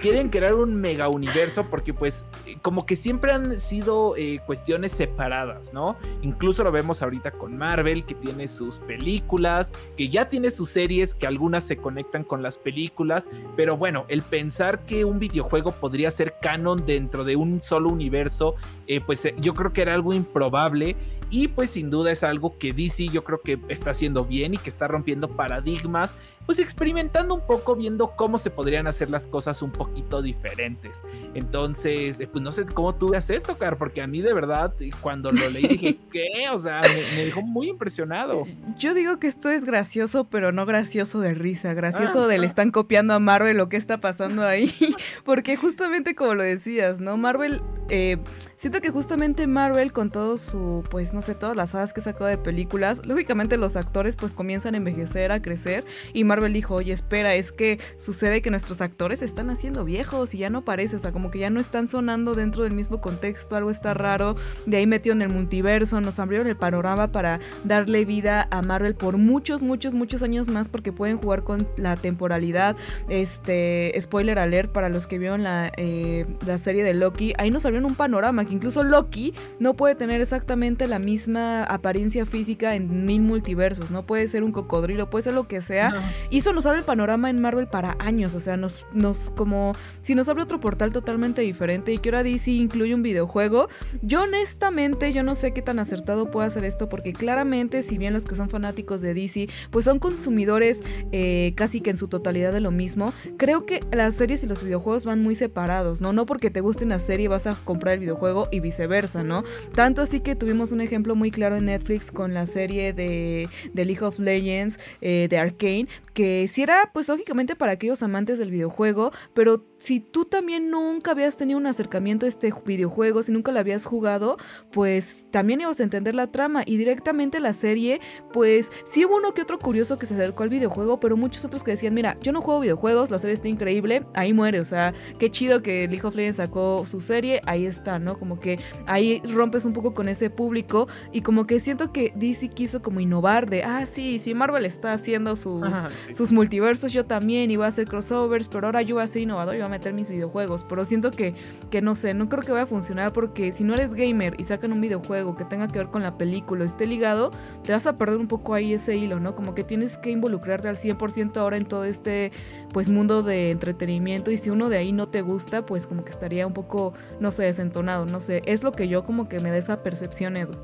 quieren crear un mega universo porque pues como que siempre han sido eh, cuestiones separadas, ¿no? Incluso lo vemos ahorita con Marvel, que tiene sus películas, que ya tiene sus series, que algunas se conectan con las películas, pero bueno, el pensar que un videojuego podría ser canon dentro de un solo universo, eh, pues eh, yo creo que era algo improbable y pues sin duda es algo que DC yo creo que está haciendo bien y que está rompiendo paradigmas, pues experimentando un poco, viendo cómo se podrían hacer las cosas un poquito diferentes. Entonces, eh, pues no sé cómo tú ves esto, Car, porque a mí de verdad cuando lo leí dije, [laughs] ¿qué? O sea, me, dejó muy impresionado. Yo digo que esto es gracioso, pero no gracioso de risa, gracioso de le están copiando a Marvel lo que está pasando ahí, [laughs] porque justamente como lo decías, ¿no? Marvel... Eh, Siento que justamente Marvel con todo su, pues no sé, todas las hadas que sacó de películas, lógicamente los actores pues comienzan a envejecer, a crecer y Marvel dijo, oye, espera, es que sucede que nuestros actores están haciendo viejos y ya no parece, o sea, como que ya no están sonando dentro del mismo contexto, algo está raro, de ahí metió en el multiverso, nos abrieron el panorama para darle vida a Marvel por muchos, muchos, muchos años más porque pueden jugar con la temporalidad, este, spoiler alert para los que vieron la, eh, la serie de Loki, ahí nos abrieron un panorama incluso Loki no puede tener exactamente la misma apariencia física en mil multiversos, no puede ser un cocodrilo, puede ser lo que sea. Y eso nos abre el panorama en Marvel para años, o sea, nos, nos como si nos abre otro portal totalmente diferente y que ahora DC incluye un videojuego. Yo honestamente, yo no sé qué tan acertado puede hacer esto porque claramente, si bien los que son fanáticos de DC, pues son consumidores eh, casi que en su totalidad de lo mismo, creo que las series y los videojuegos van muy separados, ¿no? No porque te guste una serie vas a comprar el videojuego y viceversa, ¿no? Tanto así que tuvimos un ejemplo muy claro en Netflix con la serie de, League of Legends eh, de Arkane, que si era pues lógicamente para aquellos amantes del videojuego, pero si tú también nunca habías tenido un acercamiento a este videojuego, si nunca lo habías jugado, pues también ibas a entender la trama y directamente la serie, pues sí hubo uno que otro curioso que se acercó al videojuego, pero muchos otros que decían, mira, yo no juego videojuegos, la serie está increíble, ahí muere, o sea, qué chido que League of Legends sacó su serie, ahí está, ¿no? Como que ahí rompes un poco con ese público y como que siento que DC quiso como innovar de, ah, sí, si Marvel está haciendo sus, sus multiversos, yo también, iba a hacer crossovers, pero ahora yo voy a ser innovador y voy meter mis videojuegos, pero siento que, que no sé, no creo que vaya a funcionar porque si no eres gamer y sacan un videojuego que tenga que ver con la película, esté ligado, te vas a perder un poco ahí ese hilo, ¿no? Como que tienes que involucrarte al 100% ahora en todo este, pues, mundo de entretenimiento y si uno de ahí no te gusta, pues como que estaría un poco, no sé, desentonado, no sé, es lo que yo como que me da esa percepción, Edu.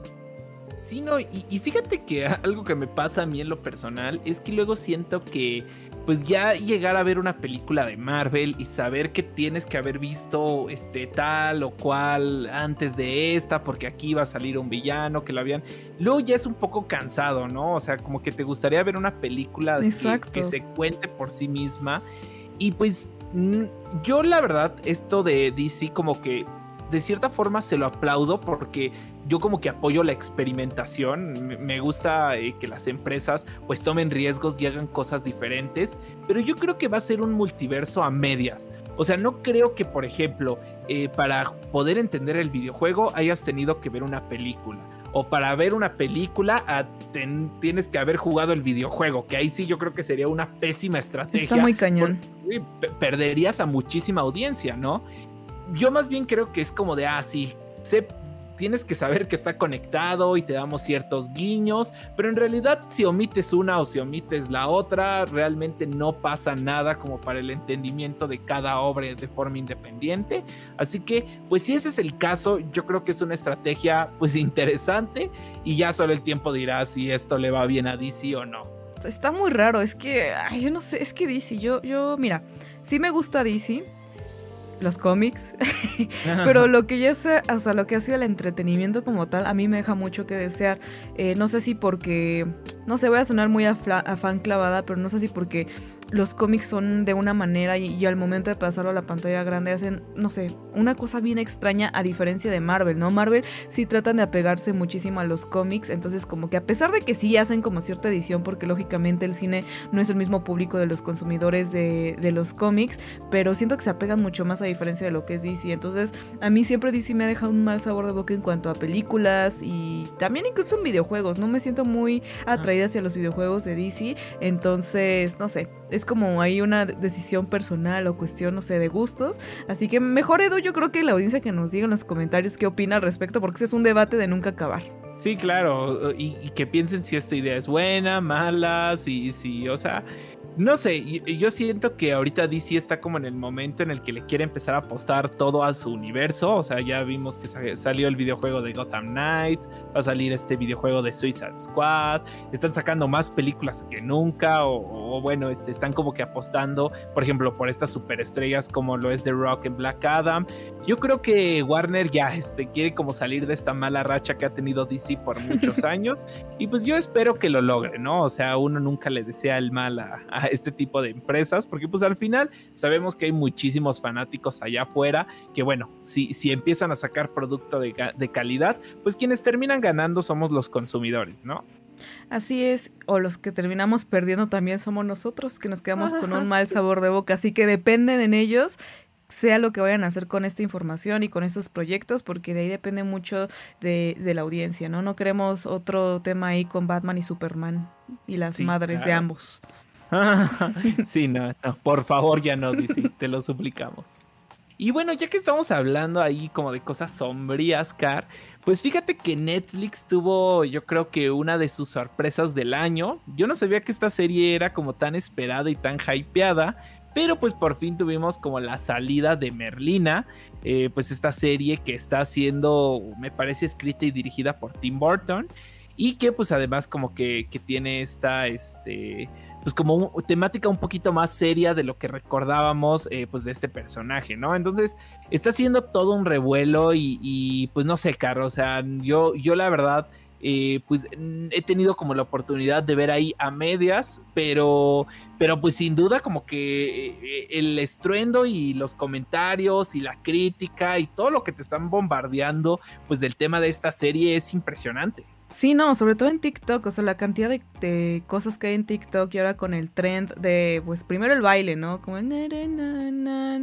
Sí, no, y, fíjate que algo que me pasa a mí en lo personal es que luego siento que pues ya llegar a ver una película de Marvel y saber que tienes que haber visto este tal o cual antes de esta, porque aquí va a salir un villano que lo habían. Luego ya es un poco cansado, ¿no? O sea, como que te gustaría ver una película que, que, se cuente por sí misma. Y pues yo la verdad, esto de DC como que de cierta forma se lo aplaudo porque yo como que apoyo la experimentación, me gusta eh, que las empresas pues tomen riesgos y hagan cosas diferentes, pero yo creo que va a ser un multiverso a medias. O sea, no creo que, por ejemplo, eh, para poder entender el videojuego hayas tenido que ver una película. O para ver una película tienes que haber jugado el videojuego, que ahí sí yo creo que sería una pésima estrategia. Está muy cañón. perderías a muchísima audiencia, ¿no? Yo más bien creo que es como de, ah, sí, sé tienes que saber que está conectado y te damos ciertos guiños, pero en realidad si omites una o si omites la otra, realmente no pasa nada como para el entendimiento de cada obra de forma independiente. Así que, pues si ese es el caso, yo creo que es una estrategia pues interesante y ya solo el tiempo dirá si esto le va bien a DC o no. Está muy raro, es que, yo no sé, es que DC, yo, yo, mira, sí me gusta DC, los cómics, [laughs] pero lo que ya sea, o sea, lo que ha sido el entretenimiento como tal, a mí me deja mucho que desear. Eh, no sé si porque, no sé, voy a sonar muy a, a fan clavada, pero no sé si porque los cómics son de una manera y, al momento de pasarlo a la pantalla grande hacen, no sé, una cosa bien extraña a diferencia de Marvel, ¿no? Marvel sí tratan de apegarse muchísimo a los cómics, entonces como que a pesar de que sí hacen como cierta edición, porque lógicamente el cine no es el mismo público de los consumidores de, de los cómics, pero siento que se apegan mucho más a diferencia de lo que es DC, entonces a mí siempre DC me ha dejado un mal sabor de boca en cuanto a películas y también incluso en videojuegos, no me siento muy atraída hacia los videojuegos de DC, entonces, no sé, es como hay una decisión personal o cuestión, no sé, de gustos. Así que mejor Edu, yo creo que la audiencia que nos diga en los comentarios qué opina al respecto, porque ese es un debate de nunca acabar. Sí, claro, y, que piensen si esta idea es buena, mala, si, si, o sea, no sé, yo siento que ahorita DC está como en el momento en el que le quiere empezar a apostar todo a su universo. O sea, ya vimos que salió el videojuego de Gotham Knights, va a salir este videojuego de Suicide Squad, están sacando más películas que nunca, o, bueno, este, están como que apostando, por ejemplo, por estas superestrellas como lo es The Rock en Black Adam. Yo creo que Warner ya este, quiere como salir de esta mala racha que ha tenido DC por muchos [laughs] años, y pues yo espero que lo logre, ¿no? O sea, uno nunca le desea el mal a este tipo de empresas, porque pues al final sabemos que hay muchísimos fanáticos allá afuera que bueno, si, si empiezan a sacar producto de, de calidad, pues quienes terminan ganando somos los consumidores, ¿no? Así es, o los que terminamos perdiendo también somos nosotros, que nos quedamos con un mal sabor de boca, así que dependen en ellos sea lo que vayan a hacer con esta información y con estos proyectos, porque de ahí depende mucho de, la audiencia, ¿no? No queremos otro tema ahí con Batman y Superman y las madres de ambos. [laughs] sí, no, no, por favor ya no, te lo suplicamos. Y bueno, ya que estamos hablando ahí como de cosas sombrías, Car, pues fíjate que Netflix tuvo, yo creo que una de sus sorpresas del año. Yo no sabía que esta serie era como tan esperada y tan hypeada, pero pues por fin tuvimos como la salida de Merlina, eh, pues esta serie que está siendo, me parece, escrita y dirigida por Tim Burton y que pues además como que, que tiene esta, este pues como temática un poquito más seria de lo que recordábamos eh, pues de este personaje, ¿no? Entonces está haciendo todo un revuelo y, pues no sé, Carlos, o sea, yo, yo la verdad... Eh, pues he tenido como la oportunidad de ver ahí a medias, pero, pero pues sin duda como que eh, el estruendo y los comentarios y la crítica y todo lo que te están bombardeando pues del tema de esta serie es impresionante. Sí, no, sobre todo en TikTok, o sea, la cantidad de, cosas que hay en TikTok y ahora con el trend de, pues primero el baile, ¿no? Como el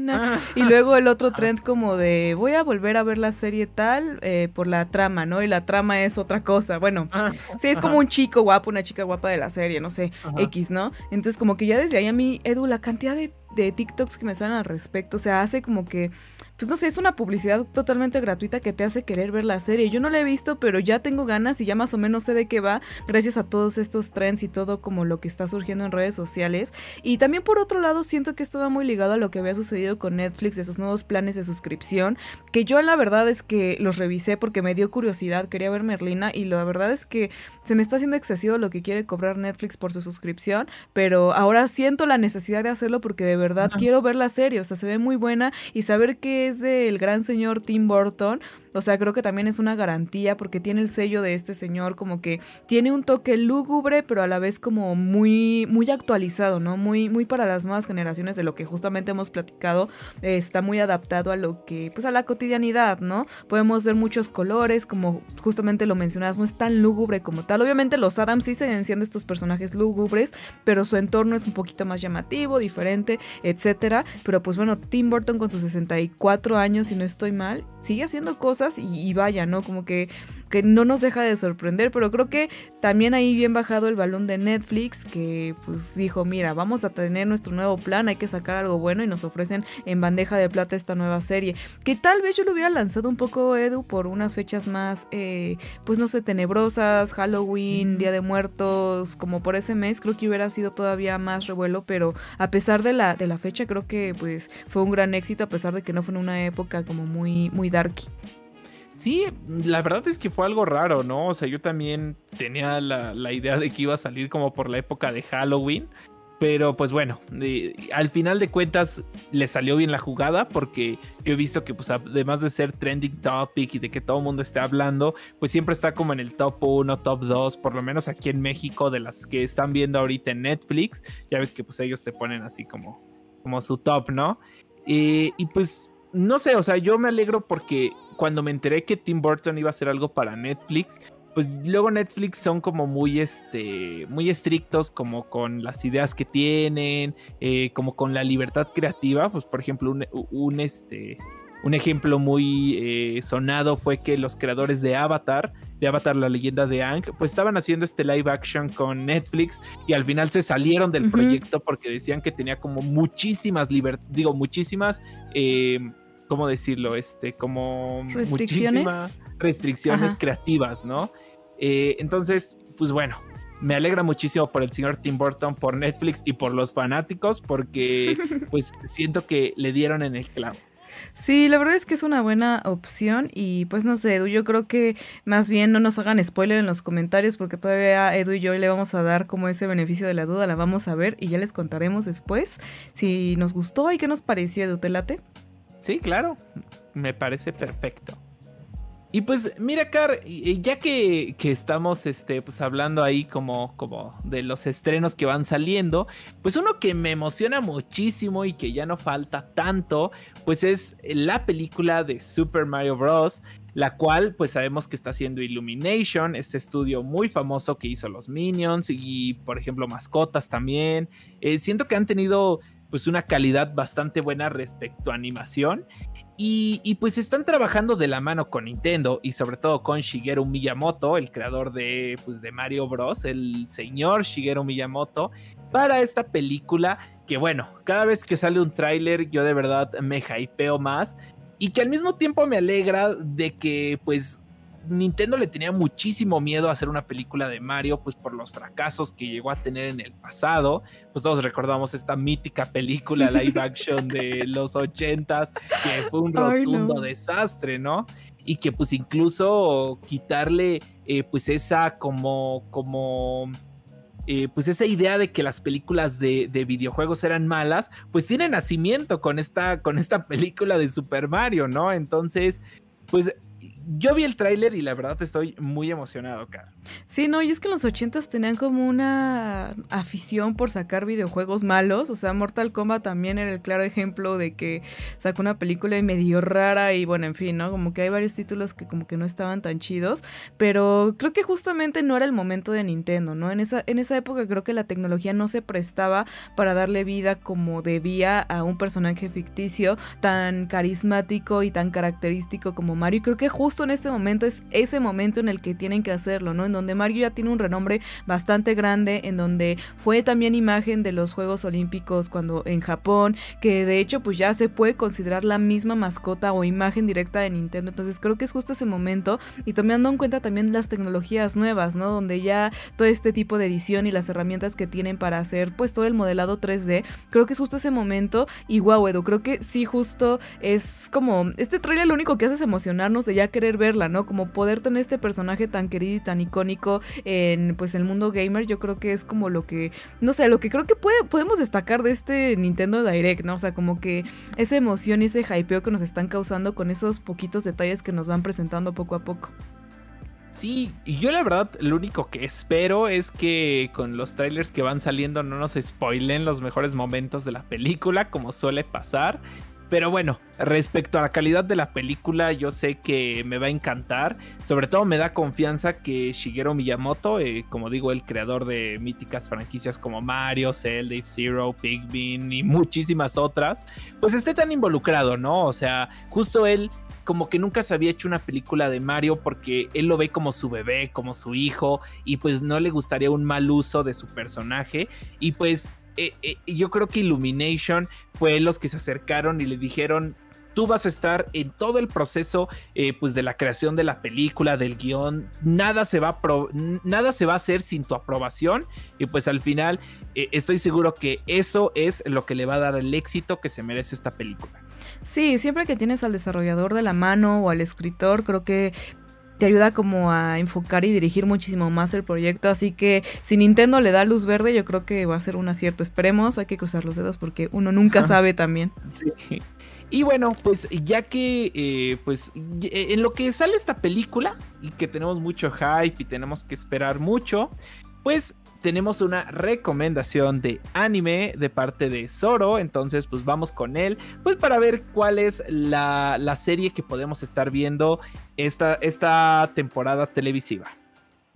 ah. y luego el otro [laughs] trend como de voy a volver a ver la serie tal eh, por la trama, ¿no? Y la trama es otra cosa, bueno, ah. sí, es como un chico guapo, una chica guapa de la serie, no sé, X, ¿no? Entonces como que ya desde ahí a mí, Edu, la cantidad de, de TikToks que me salen al respecto, o sea, hace como que pues no sé, es una publicidad totalmente gratuita que te hace querer ver la serie. Yo no la he visto, pero ya tengo ganas y ya más o menos sé de qué va, gracias a todos estos trends y todo como lo que está surgiendo en redes sociales. Y también por otro lado, siento que esto va muy ligado a lo que había sucedido con Netflix, de sus nuevos planes de suscripción, que yo la verdad es que los revisé porque me dio curiosidad, quería ver Merlina y la verdad es que se me está haciendo excesivo lo que quiere cobrar Netflix por su suscripción, pero ahora siento la necesidad de hacerlo porque de verdad quiero ver la serie, o sea, se ve muy buena y saber que del gran señor Tim Burton, o sea, creo que también es una garantía porque tiene el sello de este señor como que tiene un toque lúgubre, pero a la vez como muy muy actualizado, ¿no? Muy muy para las nuevas generaciones de lo que justamente hemos platicado, está muy adaptado a lo que pues a la cotidianidad, ¿no? Podemos ver muchos colores, como justamente lo mencionas, no es tan lúgubre como tal. Obviamente los Adams sí se siendo estos personajes lúgubres, pero su entorno es un poquito más llamativo, diferente, etcétera, pero pues bueno, Tim Burton con sus 64 años, si no estoy mal, sigue haciendo cosas y, vaya, ¿no? Como que, que no nos deja de sorprender, pero creo que también ahí bien bajado el balón de Netflix, que pues dijo, mira, vamos a tener nuestro nuevo plan, hay que sacar algo bueno y nos ofrecen en bandeja de plata esta nueva serie, que tal vez yo lo hubiera lanzado un poco, Edu, por unas fechas más, eh, pues no sé, tenebrosas, Halloween, Día de Muertos, como por ese mes, creo que hubiera sido todavía más revuelo, pero a pesar de la, de la fecha, creo que pues fue un gran éxito, a pesar de que no fue en una época como muy, muy darky. Sí, la verdad es que fue algo raro, ¿no? O sea, yo también tenía la, idea de que iba a salir como por la época de Halloween. Pero pues bueno, al final de cuentas le salió bien la jugada porque yo he visto que pues además de ser trending topic y de que todo el mundo esté hablando, pues siempre está como en el top 1, top 2, por lo menos aquí en México de las que están viendo ahorita en Netflix. Ya ves que pues ellos te ponen así como, como su top, ¿no? y pues no sé, o sea, yo me alegro porque cuando me enteré que Tim Burton iba a hacer algo para Netflix, pues luego Netflix son como muy este muy estrictos como con las ideas que tienen eh, como con la libertad creativa. Pues por ejemplo un, este un ejemplo muy eh, sonado fue que los creadores de Avatar de Avatar, la leyenda de Ang, pues estaban haciendo este live action con Netflix y al final se salieron del proyecto porque decían que tenía como muchísimas digo, muchísimas, eh, ¿cómo decirlo? Este, como restricciones, restricciones creativas, ¿no? Eh, entonces, pues bueno, me alegra muchísimo por el señor Tim Burton, por Netflix y por los fanáticos, porque [laughs] pues siento que le dieron en el clavo. Sí, la verdad es que es una buena opción y pues no sé, Edu, yo creo que más bien no nos hagan spoiler en los comentarios porque todavía Edu y yo le vamos a dar como ese beneficio de la duda, la vamos a ver y ya les contaremos después si nos gustó y qué nos pareció, Edu, ¿te late? Sí, claro, me parece perfecto. Y pues mira, Car, ya que, estamos este, pues, hablando ahí como, como de los estrenos que van saliendo, pues uno que me emociona muchísimo y que ya no falta tanto, pues es la película de Super Mario Bros. La cual pues sabemos que está haciendo Illumination, este estudio muy famoso que hizo los Minions y por ejemplo mascotas también. Eh, siento que han tenido pues una calidad bastante buena respecto a animación. Y, pues están trabajando de la mano con Nintendo y sobre todo con Shigeru Miyamoto, el creador de, pues, de Mario Bros, el señor Shigeru Miyamoto, para esta película que bueno, cada vez que sale un tráiler yo de verdad me hypeo más y que al mismo tiempo me alegra de que pues Nintendo le tenía muchísimo miedo a hacer una película de Mario, pues por los fracasos que llegó a tener en el pasado. Pues todos recordamos esta mítica película live action de [laughs] los ochentas, que fue un rotundo desastre, ¿no? Y que pues incluso quitarle eh, pues esa como, como... Eh, pues esa idea de que las películas de, de, videojuegos eran malas, pues tiene nacimiento con esta, con esta película de Super Mario, ¿no? Entonces, pues yo vi el tráiler y la verdad estoy muy emocionado, acá. Sí, no, y es que en los ochentas tenían como una afición por sacar videojuegos malos. O sea, Mortal Kombat también era el claro ejemplo de que sacó una película medio rara y bueno, en fin, ¿no? Como que hay varios títulos que como que no estaban tan chidos. Pero creo que justamente no era el momento de Nintendo, ¿no? En esa, en esa época creo que la tecnología no se prestaba para darle vida como debía a un personaje ficticio tan carismático y tan característico como Mario. Y creo que justo en este momento es ese momento en el que tienen que hacerlo, ¿no? En donde Mario ya tiene un renombre bastante grande, en donde fue también imagen de los Juegos Olímpicos cuando en Japón, que de hecho pues ya se puede considerar la misma mascota o imagen directa de Nintendo. Entonces creo que es justo ese momento y tomando en cuenta también las tecnologías nuevas, ¿no? Donde ya todo este tipo de edición y las herramientas que tienen para hacer pues todo el modelado 3D, creo que es justo ese momento y guau, Edu, creo que sí justo es como este trailer lo único que hace es emocionarnos de ya verla, ¿no? Como poder tener este personaje tan querido y tan icónico en pues el mundo gamer, yo creo que es como lo que, no sé, lo que creo que puede, podemos destacar de este Nintendo Direct, ¿no? O sea, como que esa emoción y ese hypeo que nos están causando con esos poquitos detalles que nos van presentando poco a poco. Sí, y yo la verdad lo único que espero es que con los trailers que van saliendo no nos spoilen los mejores momentos de la película, como suele pasar. Pero bueno, respecto a la calidad de la película, yo sé que me va a encantar. Sobre todo me da confianza que Shigeru Miyamoto, eh, como digo, el creador de míticas franquicias como Mario, Zelda, Zero, Pikmin y muchísimas otras, pues esté tan involucrado, ¿no? O sea, justo él como que nunca se había hecho una película de Mario porque él lo ve como su bebé, como su hijo, y pues no le gustaría un mal uso de su personaje. Y pues eh, eh, yo creo que Illumination fue los que se acercaron y le dijeron, tú vas a estar en todo el proceso eh, pues de la creación de la película, del guion, nada se, va a nada se va a hacer sin tu aprobación y pues al final estoy seguro que eso es lo que le va a dar el éxito que se merece esta película. Sí, siempre que tienes al desarrollador de la mano o al escritor, creo que te ayuda como a enfocar y dirigir muchísimo más el proyecto. Así que si Nintendo le da luz verde, yo creo que va a ser un acierto. Esperemos, hay que cruzar los dedos porque uno nunca sabe también. Sí. Y bueno, pues ya que eh, pues en lo que sale esta película y que tenemos mucho hype y tenemos que esperar mucho, pues tenemos una recomendación de anime de parte de Zoro. Entonces, pues vamos con él. Pues para ver cuál es la, serie que podemos estar viendo esta, esta temporada televisiva.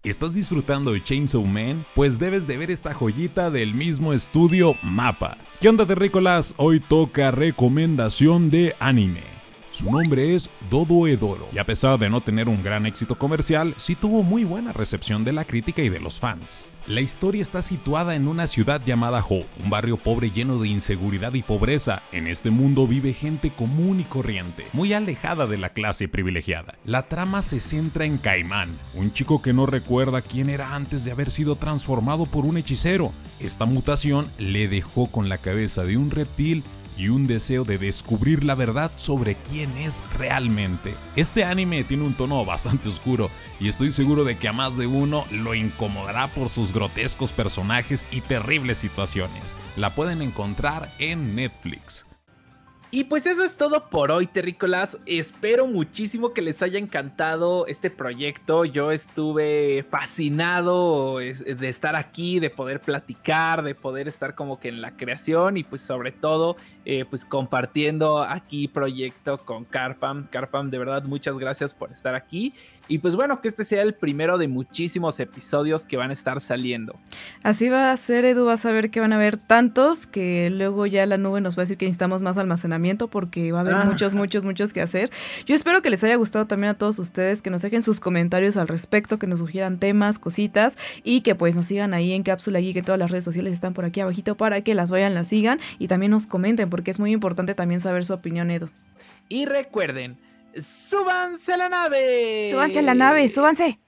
¿Estás disfrutando de Chainsaw Man? Pues debes de ver esta joyita del mismo estudio Mapa. ¿Qué onda terrícolas? Hoy toca recomendación de anime. Su nombre es Dodo Edoro, y a pesar de no tener un gran éxito comercial, sí tuvo muy buena recepción de la crítica y de los fans. La historia está situada en una ciudad llamada Ho, un barrio pobre lleno de inseguridad y pobreza. En este mundo vive gente común y corriente, muy alejada de la clase privilegiada. La trama se centra en Caimán, un chico que no recuerda quién era antes de haber sido transformado por un hechicero. Esta mutación le dejó con la cabeza de un reptil y un deseo de descubrir la verdad sobre quién es realmente. Este anime tiene un tono bastante oscuro y estoy seguro de que a más de uno lo incomodará por sus grotescos personajes y terribles situaciones. La pueden encontrar en Netflix. Y pues eso es todo por hoy, terrícolas. Espero muchísimo que les haya encantado este proyecto. Yo estuve fascinado de estar aquí, de poder platicar, de poder estar como que en la creación y pues sobre todo eh, pues compartiendo aquí proyecto con Carpam. Carpam, de verdad, muchas gracias por estar aquí. Y pues bueno, que este sea el primero de muchísimos episodios que van a estar saliendo. Así va a ser, Edu, vas a ver que van a haber tantos que luego ya la nube nos va a decir que necesitamos más almacenamiento porque va a haber ah. muchos, muchos, muchos que hacer. Yo espero que les haya gustado también a todos ustedes, que nos dejen sus comentarios al respecto, que nos sugieran temas, cositas y que pues nos sigan ahí en Cápsula y que todas las redes sociales están por aquí abajito para que las vayan, las sigan y también nos comenten porque es muy importante también saber su opinión, Edu. Y recuerden, ¡Súbanse a la nave! ¡Súbanse a la nave! ¡Súbanse!